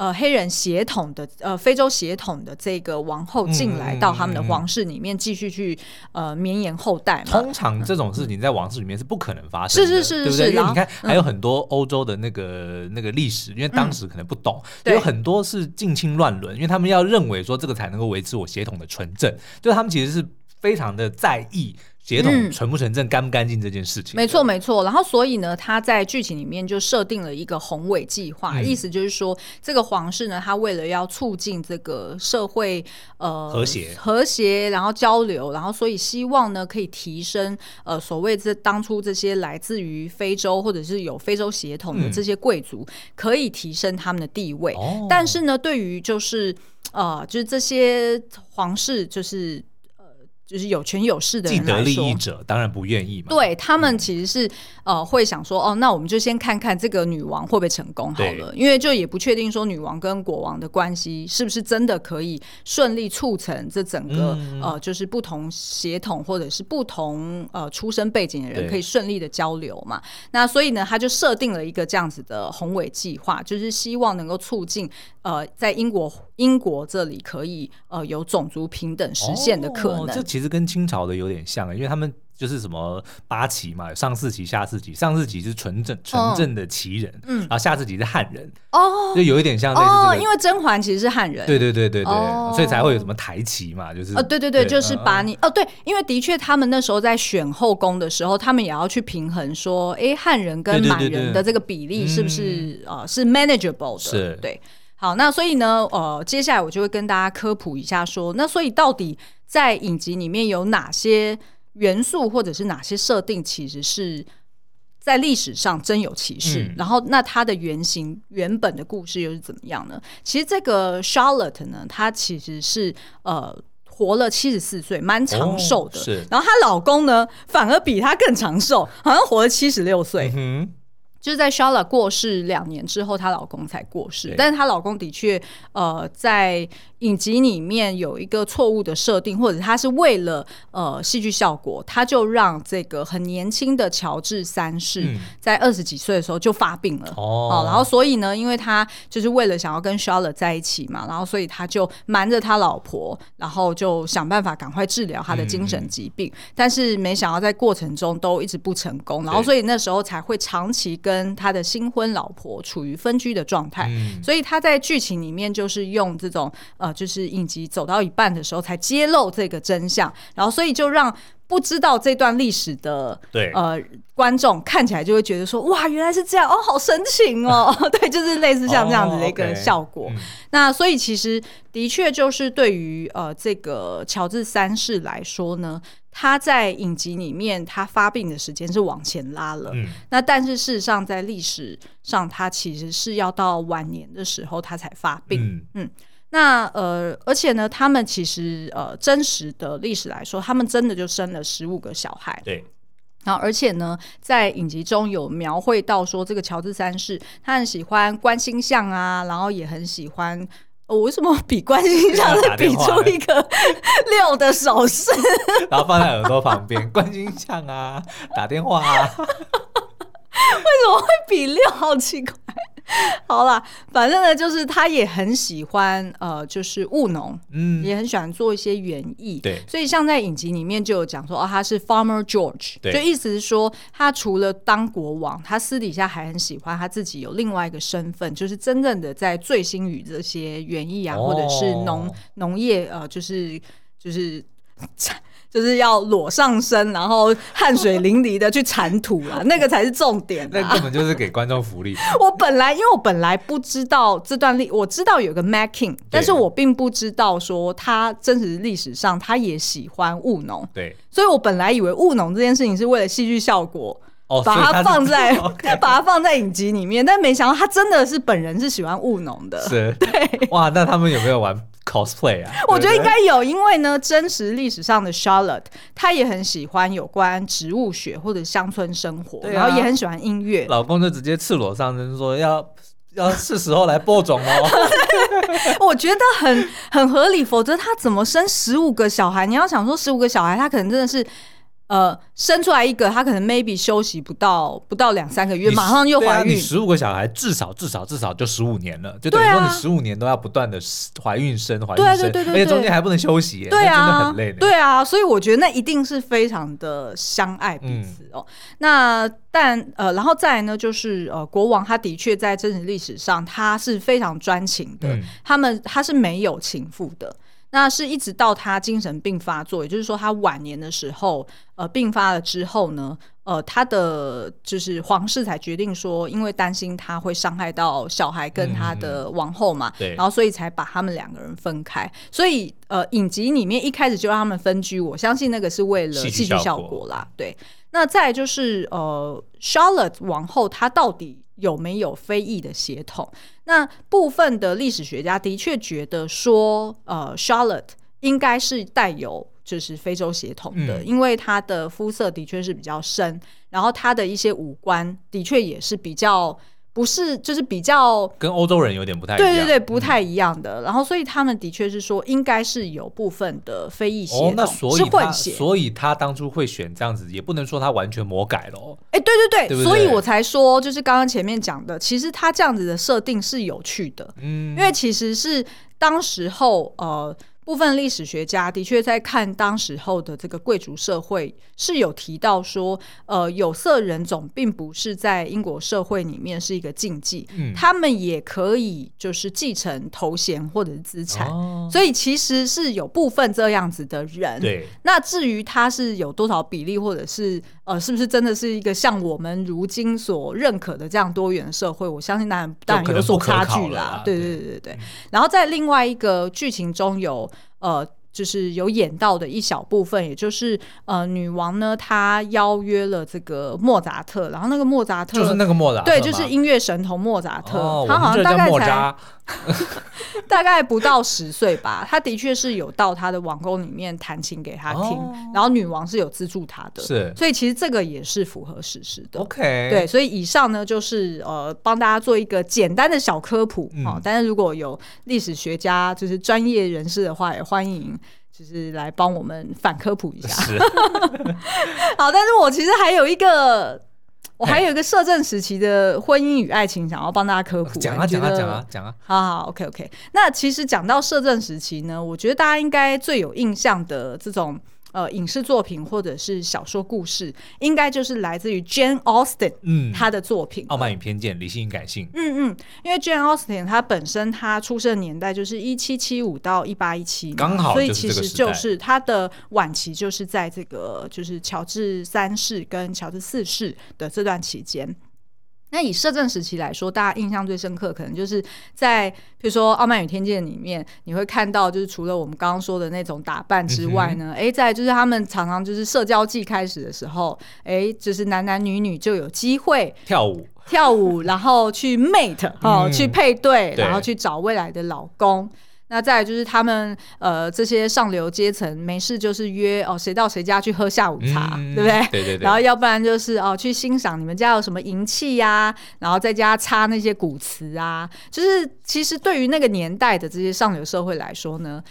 呃，黑人血统的呃，非洲血统的这个王后进来到他们的皇室里面，继续去呃绵延后代嘛。通常这种事情在王室里面是不可能发生的，是是是，对不对？因为你看，还有很多欧洲的那个那个历史，因为当时可能不懂，有很多是近亲乱伦，因为他们要认为说这个才能够维持我血统的纯正，就他们其实是非常的在意。血统纯不纯正、干不干净这件事情，没错没错。然后所以呢，他在剧情里面就设定了一个宏伟计划，意思就是说，这个皇室呢，他为了要促进这个社会呃和谐和谐，然后交流，然后所以希望呢，可以提升呃所谓这当初这些来自于非洲或者是有非洲血统的这些贵族，可以提升他们的地位。但是呢，对于就是呃就是这些皇室就是。就是有权有势的人，既得利益者当然不愿意嘛。对，他们其实是、嗯、呃会想说，哦，那我们就先看看这个女王会不会成功好了，因为就也不确定说女王跟国王的关系是不是真的可以顺利促成这整个、嗯、呃就是不同血统或者是不同呃出生背景的人可以顺利的交流嘛。那所以呢，他就设定了一个这样子的宏伟计划，就是希望能够促进呃在英国英国这里可以呃有种族平等实现的可能。哦其实跟清朝的有点像，因为他们就是什么八旗嘛，上四旗、下四旗，上四旗是纯正纯正的旗人，嗯，然后下四旗是汉人，哦，就有一点像类似这个，因为甄嬛其实是汉人，对对对对对，所以才会有什么台旗嘛，就是哦，对对对，就是把你哦，对，因为的确他们那时候在选后宫的时候，他们也要去平衡说，哎，汉人跟满人的这个比例是不是呃是 manageable 的，是，对。好，那所以呢，呃，接下来我就会跟大家科普一下说，说那所以到底在影集里面有哪些元素或者是哪些设定，其实是在历史上真有其事，嗯、然后那它的原型原本的故事又是怎么样呢？其实这个 Charlotte 呢，她其实是呃活了七十四岁，蛮长寿的。哦、是，然后她老公呢，反而比她更长寿，好像活了七十六岁。嗯就是在 Charlotte 过世两年之后，她老公才过世。但是她老公的确，呃，在影集里面有一个错误的设定，或者他是为了呃戏剧效果，他就让这个很年轻的乔治三世在二十几岁的时候就发病了。哦，然后所以呢，因为他就是为了想要跟 Charlotte 在一起嘛，然后所以他就瞒着他老婆，然后就想办法赶快治疗他的精神疾病。但是没想到在过程中都一直不成功，然后所以那时候才会长期跟跟他的新婚老婆处于分居的状态，嗯、所以他在剧情里面就是用这种呃，就是影集走到一半的时候才揭露这个真相，然后所以就让不知道这段历史的对呃观众看起来就会觉得说哇，原来是这样哦，好神奇哦，对，就是类似像这样子的一个效果。那所以其实的确就是对于呃这个乔治三世来说呢。他在影集里面，他发病的时间是往前拉了。嗯、那但是事实上，在历史上，他其实是要到晚年的时候他才发病。嗯，嗯，那呃，而且呢，他们其实呃，真实的历史来说，他们真的就生了十五个小孩。对。然后，而且呢，在影集中有描绘到说，这个乔治三世他很喜欢观星象啊，然后也很喜欢。我为什么比观星象是比出一个 六的手势，然后放在耳朵旁边？观星象啊，打电话啊，为什么会比六？好奇怪。好啦，反正呢，就是他也很喜欢呃，就是务农，嗯，也很喜欢做一些园艺，对。所以像在影集里面就有讲说，哦，他是 Farmer George，对，就意思是说，他除了当国王，他私底下还很喜欢他自己有另外一个身份，就是真正的在醉心于这些园艺啊，哦、或者是农农业，呃，就是就是。就是要裸上身，然后汗水淋漓的去铲土啊，那个才是重点。那根本就是给观众福利。我本来因为我本来不知道这段历，我知道有个 Matt King，但是我并不知道说他真实历史上他也喜欢务农。对，所以我本来以为务农这件事情是为了戏剧效果，哦，把它放在 把它放在影集里面，但没想到他真的是本人是喜欢务农的。是，对，哇，那他们有没有玩？cosplay 啊，我觉得应该有，因为呢，真实历史上的 Charlotte，她也很喜欢有关植物学或者乡村生活，啊、然后也很喜欢音乐。老公就直接赤裸上身说要 要是时候来播种哦。我觉得很很合理，否则他怎么生十五个小孩？你要想说十五个小孩，他可能真的是。呃，生出来一个，他可能 maybe 休息不到不到两三个月，马上又怀孕。十五、啊、个小孩，至少至少至少就十五年了，就等于说你十五年都要不断的怀孕生怀孕生，而且中间还不能休息，对啊，真的很累。对啊，所以我觉得那一定是非常的相爱彼此哦。嗯、那但呃，然后再来呢，就是呃，国王他的确在真实历史上他是非常专情的，嗯、他们他是没有情妇的。那是一直到他精神病发作，也就是说他晚年的时候，呃，病发了之后呢，呃，他的就是皇室才决定说，因为担心他会伤害到小孩跟他的王后嘛，对，然后所以才把他们两个人分开。所以，呃，影集里面一开始就让他们分居，我相信那个是为了戏剧效果啦。对，那再就是呃，Charlotte 王后她到底有没有非裔的血统？那部分的历史学家的确觉得说，呃，Charlotte 应该是带有就是非洲血统的，嗯、因为她的肤色的确是比较深，然后她的一些五官的确也是比较。不是，就是比较跟欧洲人有点不太一样，对对对，不太一样的。嗯、然后，所以他们的确是说，应该是有部分的非裔血统，哦、那所以是混血。所以他当初会选这样子，也不能说他完全魔改了。哎、欸，对对对，对对所以我才说，就是刚刚前面讲的，其实他这样子的设定是有趣的，嗯，因为其实是当时候呃。部分历史学家的确在看当时候的这个贵族社会，是有提到说，呃，有色人种并不是在英国社会里面是一个禁忌，嗯，他们也可以就是继承头衔或者是资产，哦，所以其实是有部分这样子的人。对，那至于他是有多少比例，或者是呃，是不是真的是一个像我们如今所认可的这样多元社会，我相信当然当然有所差距啦。对对对对对。嗯，然后在另外一个剧情中有。呃，就是有演到的一小部分，也就是呃，女王呢，她邀约了这个莫扎特，然后那个莫扎特就是那个莫扎特，对，就是音乐神童莫扎特，哦、他好像大概才 大概不到十岁吧，他的确是有到他的王宫里面弹琴给他听，哦、然后女王是有资助他的，是，所以其实这个也是符合事实的。OK，对，所以以上呢就是呃，帮大家做一个简单的小科普啊、嗯，但是如果有历史学家就是专业人士的话，也欢迎。就是来帮我们反科普一下。好，但是我其实还有一个，我还有一个摄政时期的婚姻与爱情，想要帮大家科普。讲啊讲啊讲啊讲啊！好好，OK OK。那其实讲到摄政时期呢，我觉得大家应该最有印象的这种。呃，影视作品或者是小说故事，应该就是来自于 Jane Austen，嗯，他的作品《傲慢与偏见》、理性与感性，嗯嗯，因为 Jane Austen 他本身他出生的年代就是一七七五到一八一七，刚好，所以其实就是他的晚期就是在这个就是乔治三世跟乔治四世的这段期间。那以摄政时期来说，大家印象最深刻，可能就是在比如说《傲慢与偏见》里面，你会看到，就是除了我们刚刚说的那种打扮之外呢，哎、嗯，再就是他们常常就是社交季开始的时候，哎，就是男男女女就有机会跳舞，跳舞，然后去 mate 哦、嗯，去配对，然后去找未来的老公。那再来就是他们呃这些上流阶层没事就是约哦谁到谁家去喝下午茶，嗯、对不对？对对对。然后要不然就是哦去欣赏你们家有什么银器呀、啊，然后在家插那些古瓷啊。就是其实对于那个年代的这些上流社会来说呢。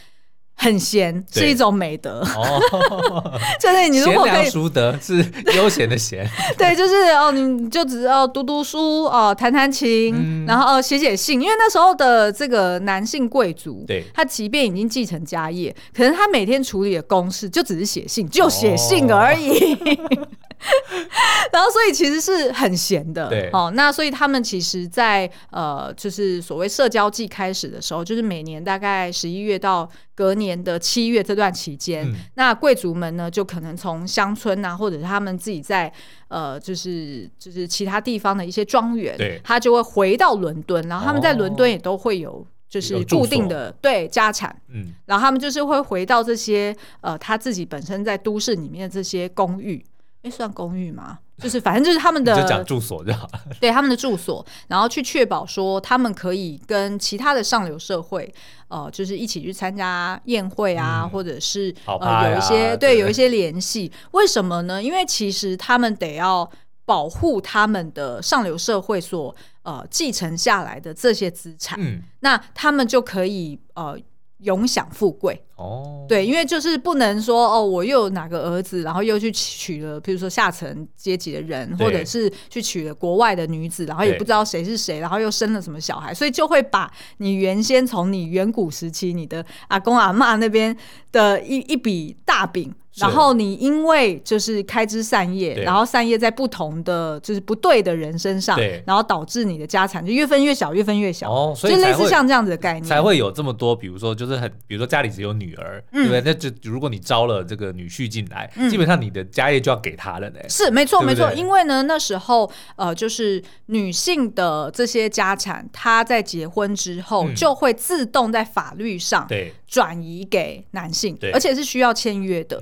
很闲是一种美德，哦，就是你如果可以，贤良淑德是悠闲的闲，对，就是哦，你就只要读读书哦，弹弹琴，嗯、然后哦写写信，因为那时候的这个男性贵族，对，他即便已经继承家业，可能他每天处理的公事就只是写信，就写信而已。哦 然后，所以其实是很闲的，对，哦，那所以他们其实在，在呃，就是所谓社交季开始的时候，就是每年大概十一月到隔年的七月这段期间，嗯、那贵族们呢，就可能从乡村啊，或者是他们自己在呃，就是就是其他地方的一些庄园，对，他就会回到伦敦，然后他们在伦敦也都会有就是固定的对家产，嗯，然后他们就是会回到这些呃他自己本身在都市里面的这些公寓。哎，算公寓吗？就是反正就是他们的，就讲住所就好了。对，他们的住所，然后去确保说他们可以跟其他的上流社会，呃，就是一起去参加宴会啊，嗯、或者是呃有一些对，对有一些联系。为什么呢？因为其实他们得要保护他们的上流社会所呃继承下来的这些资产，嗯，那他们就可以呃。永享富贵。哦，对，因为就是不能说哦，我又有哪个儿子，然后又去娶了，比如说下层阶级的人，或者是去娶了国外的女子，然后也不知道谁是谁，然后又生了什么小孩，所以就会把你原先从你远古时期你的阿公阿妈那边的一一笔大饼。然后你因为就是开枝散叶，然后散叶在不同的就是不对的人身上，然后导致你的家产就越分越小，越分越小。哦，所以就类似像这样子的概念，才会有这么多。比如说，就是很，比如说家里只有女儿，嗯、对不对？那就如果你招了这个女婿进来，嗯、基本上你的家业就要给他了呢。是，没错，没错。因为呢，那时候呃，就是女性的这些家产，她在结婚之后、嗯、就会自动在法律上对转移给男性，而且是需要签约的。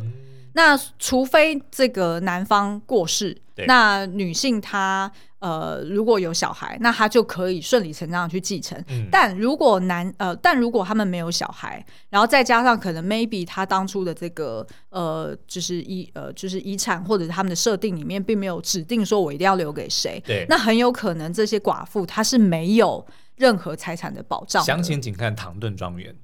嗯那除非这个男方过世，那女性她呃如果有小孩，那她就可以顺理成章的去继承。嗯、但如果男呃，但如果他们没有小孩，然后再加上可能 maybe 他当初的这个呃就是遗呃就是遗产或者是他们的设定里面并没有指定说我一定要留给谁，那很有可能这些寡妇她是没有任何财产的保障的。详情请看唐顿庄园。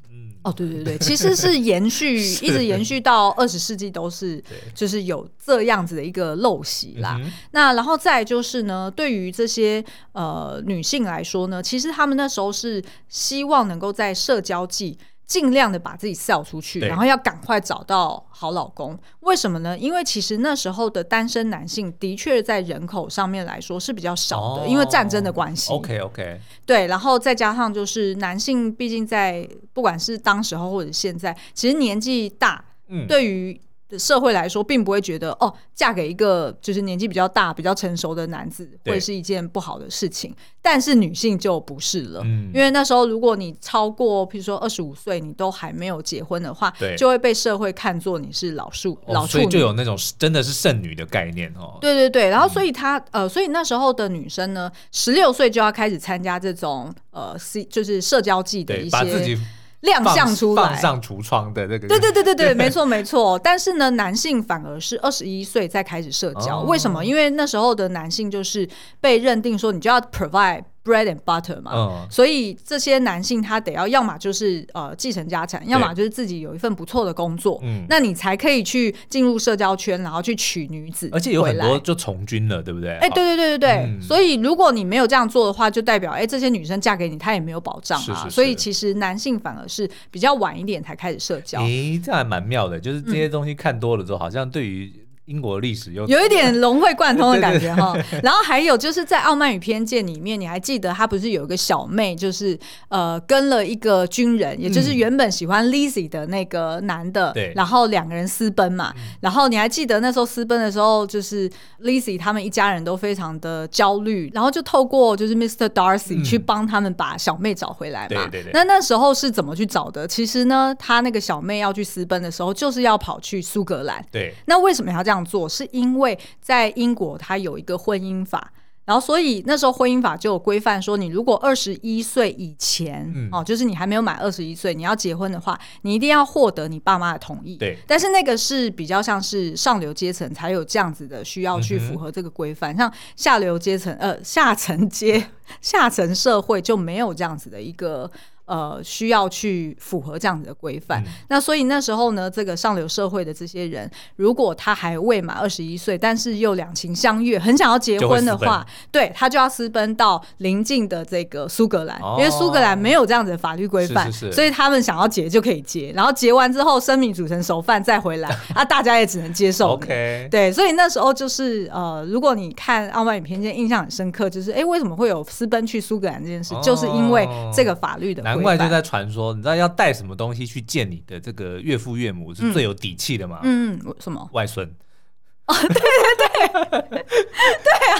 哦，对对对，其实是延续，一直延续到二十世纪都是，就是有这样子的一个陋习啦。那然后再就是呢，对于这些呃女性来说呢，其实她们那时候是希望能够在社交季。尽量的把自己 sell 出去，然后要赶快找到好老公。为什么呢？因为其实那时候的单身男性的确在人口上面来说是比较少的，哦、因为战争的关系。OK OK，对，然后再加上就是男性，毕竟在不管是当时候或者现在，其实年纪大，嗯，对于社会来说，并不会觉得哦，嫁给一个就是年纪比较大、比较成熟的男子会是一件不好的事情。但是女性就不是了，嗯，因为那时候如果你超过，譬如说二十五岁，你都还没有结婚的话，对，就会被社会看作你是老处、哦、老处女，所以就有那种真的是剩女的概念哦。对对对，然后所以她、嗯、呃，所以那时候的女生呢，十六岁就要开始参加这种呃 C 就是社交季的一些。亮相出来，放上橱窗的那个，对对对对对，没错没错。但是呢，男性反而是二十一岁才开始社交，哦，为什么？因为那时候的男性就是被认定说，你就要 provide。Bread and butter 嘛，嗯，所以这些男性他得要要么就是呃继承家产，要么就是自己有一份不错的工作，嗯，那你才可以去进入社交圈，然后去娶女子，而且有很多就从军了，对不对？哎，对对对对对，嗯，所以如果你没有这样做的话，就代表哎这些女生嫁给你，她也没有保障啊。是是是，所以其实男性反而是比较晚一点才开始社交。哎，这还蛮妙的，就是这些东西看多了之后，嗯，好像对于。英国历史有有一点融会贯通的感觉 哈，然后还有就是在《傲慢与偏见》里面，你还记得他不是有一个小妹，就是呃跟了一个军人，也就是原本喜欢 Lizzie 的那个男的，对，然后两个人私奔嘛，然后你还记得那时候私奔的时候，就是 Lizzie 他们一家人都非常的焦虑，然后就透过就是 Mr. Darcy 去帮他们把小妹找回来嘛，对对对。那那时候是怎么去找的？其实呢，他那个小妹要去私奔的时候，就是要跑去苏格兰，对。那为什么要这样？这样做是因为在英国，它有一个婚姻法，然后所以那时候婚姻法就有规范说，你如果二十一岁以前，嗯，哦，就是你还没有满二十一岁，你要结婚的话，你一定要获得你爸妈的同意。对，但是那个是比较像是上流阶层才有这样子的需要去符合这个规范，嗯，像下流阶层，呃，下层阶 下层社会就没有这样子的一个。呃，需要去符合这样子的规范。嗯。那所以那时候呢，这个上流社会的这些人，如果他还未满二十一岁，但是又两情相悦，很想要结婚的话，对，他就要私奔到邻近的这个苏格兰，哦，因为苏格兰没有这样子的法律规范，所以他们想要结就可以结，然后结完之后生米煮成熟饭再回来，啊，大家也只能接受。OK，对，所以那时候就是呃，如果你看《傲慢与偏见》，印象很深刻，就是哎，为什么会有私奔去苏格兰这件事，哦，就是因为这个法律的。难怪就在传说，你知道要带什么东西去见你的这个岳父岳母是最有底气的吗？嗯，什么？外孙。哦，对对对，对啊，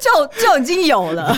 就就已经有了。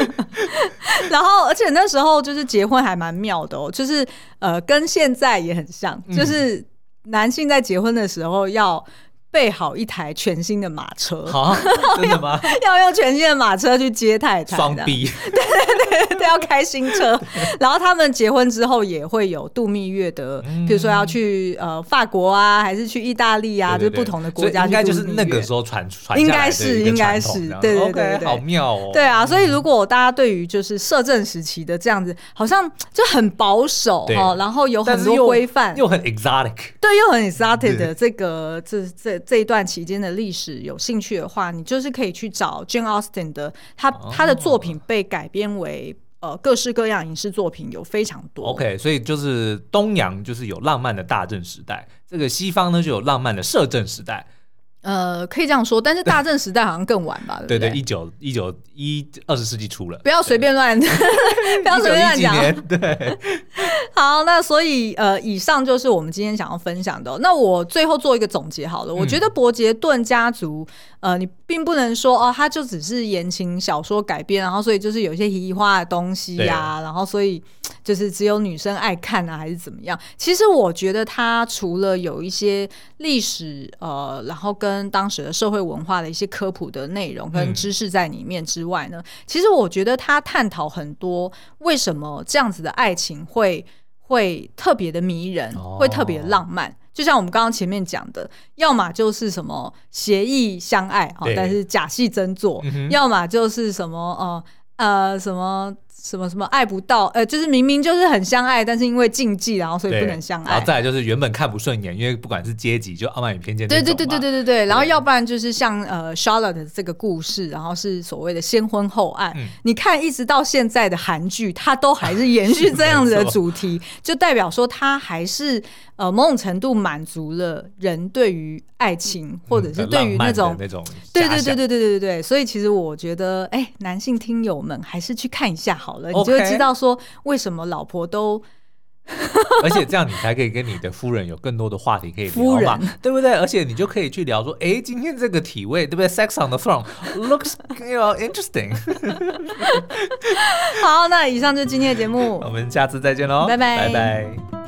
然后，而且那时候就是结婚还蛮妙的哦，就是呃，跟现在也很像，就是男性在结婚的时候要。备好一台全新的马车，好，真的吗？要用全新的马车去接太太，双逼，对 对对，都要开新车。然后他们结婚之后也会有度蜜月的，嗯、比如说要去呃法国啊，还是去意大利啊，就是不同的国家。应该就是那个时候传传应该是应该是，对对对，对，对，好妙哦。对啊，所以如果大家对于就是摄政时期的这样子，好像就很保守哦，然后有很多规范，又很 exotic，对，又很 exotic 的这个这这。这一段期间的历史有兴趣的话，你就是可以去找 Jane Austen 的，他他的作品被改编为呃各式各样影视作品有非常多。OK，所以就是东洋就是有浪漫的大正时代，这个西方呢就有浪漫的摄政时代。呃，可以这样说，但是大正时代好像更晚吧？对对，一九一九一二十世纪初了，不要随便乱，不要随便乱讲。对，好，那所以呃，以上就是我们今天想要分享的。那我最后做一个总结好了，嗯、我觉得伯杰顿家族，呃，你并不能说哦，他就只是言情小说改编，然后所以就是有一些移花的东西呀、啊，然后所以就是只有女生爱看啊，还是怎么样？其实我觉得它除了有一些历史，呃，然后跟跟当时的社会文化的一些科普的内容跟知识在里面之外呢，嗯、其实我觉得它探讨很多为什么这样子的爱情会会特别的迷人，哦、会特别浪漫。就像我们刚刚前面讲的，要么就是什么协议相爱但是假戏真做；嗯、要么就是什么呃呃什么。什么什么爱不到，呃，就是明明就是很相爱，但是因为禁忌，然后所以不能相爱。然后再来就是原本看不顺眼，因为不管是阶级，就傲慢与偏见。对对对对对对对。然后要不然就是像呃 Charlotte 这个故事，然后是所谓的先婚后爱。嗯、你看一直到现在的韩剧，它都还是延续这样子的主题，就代表说它还是呃某种程度满足了人对于爱情，或者是对于那种、嗯、那种。对对对对对对对对。所以其实我觉得，哎、欸，男性听友们还是去看一下好。好了，你就会知道说为什么老婆都而且这样你才可以跟你的夫人有更多的话题可以聊嘛，对不对？而且你就可以去聊说，哎，今天这个体位对不对？Sex on the throne looks you know interesting。好，那以上就是今天的节目，我们下次再见喽，拜拜，拜拜。